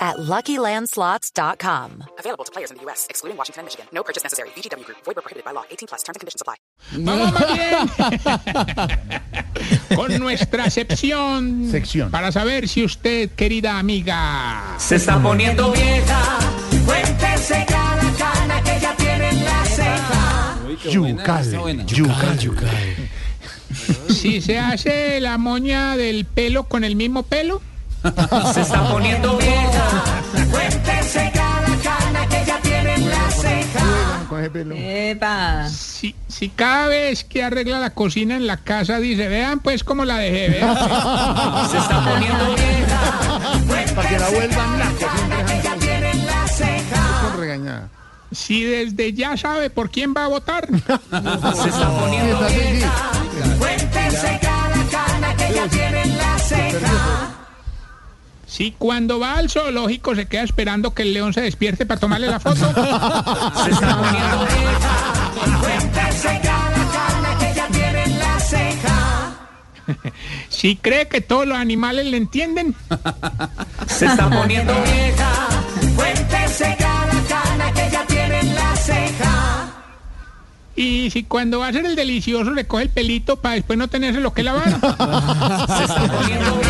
at LuckyLandSlots.com. Available to players in the U.S., excluding Washington and Michigan. No purchase necessary. VGW Group. Void prohibited by law. 18 plus. Terms and conditions apply. Vamos más bien con nuestra sección, Sección. para saber si usted, querida amiga, Se está poniendo vieja. Cuéntese cada cana que ya tiene en la ceja. Yucal. Yucal. si se hace la moña del pelo con el mismo pelo, Se está poniendo vieja. Cuéntese cada cana que ya tiene en la ceja. Pelo. si, si cada vez que arregla la cocina en la casa dice, vean pues cómo la dejé, vean. Se está poniendo vieja. Para que la vuelvan con regañada. si desde ya sabe por quién va a votar, Se está poniendo vieja. Cuéntese cada cana que ya tiene en la. Si cuando va al zoológico se queda esperando que el león se despierte para tomarle la foto. Se está poniendo vieja. Cuéntese cada cana que ya tiene en la ceja. Si cree que todos los animales le entienden, Se está poniendo vieja. Cuéntese cada cana que ya tiene en la ceja. y si cuando va a hacer el delicioso le coge el pelito para después no tenerse lo que lavar. Se está poniendo vieja.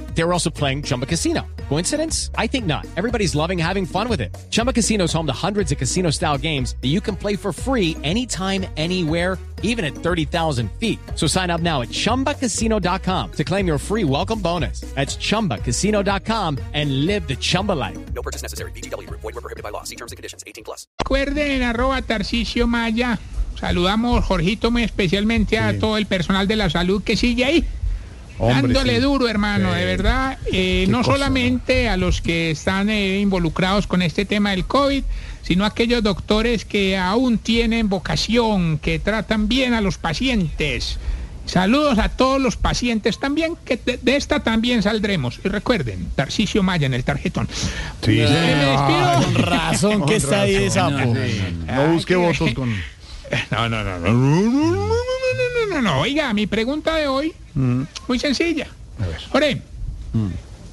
They were also playing Chumba Casino. Coincidence? I think not. Everybody's loving having fun with it. Chumba Casino is home to hundreds of casino style games that you can play for free anytime, anywhere even at 30,000 feet. So sign up now at ChumbaCasino.com to claim your free welcome bonus. That's ChumbaCasino.com and live the Chumba life. No purchase necessary. VGW Group. Void where prohibited by law. See terms and conditions. 18 plus. recuerden arroba Tarcicio Maya. Saludamos, Jorgito, muy especialmente a todo el personal de la salud que sigue ahí. Dándole duro, hermano, de verdad, eh, no solamente a los que están eh, involucrados con este tema del COVID, sino a aquellos doctores que aún tienen vocación, que tratan bien a los pacientes. Saludos a todos los pacientes también, que de, esta también saldremos. Y recuerden, Tarcisio Maya en el tarjetón. Sí, eh, razón que ahí. No, busque ah, votos con... No, no, no. no no, no. Oiga, mi pregunta de hoy, muy sencilla. A ver. Ore,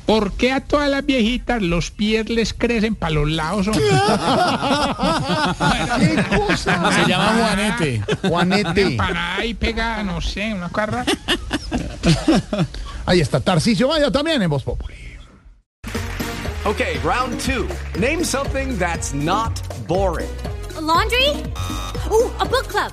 ¿por qué a todas las viejitas los pies les crecen para los lados? hombre? ¿Qué cosa? Se llama Juanete. Juanete. Para ahí pega, no sé, una carra. Ahí está Tarcicio Maya también en Voz Populi. Okay, round two. Name something that's not boring. A laundry? Ooh, a book club.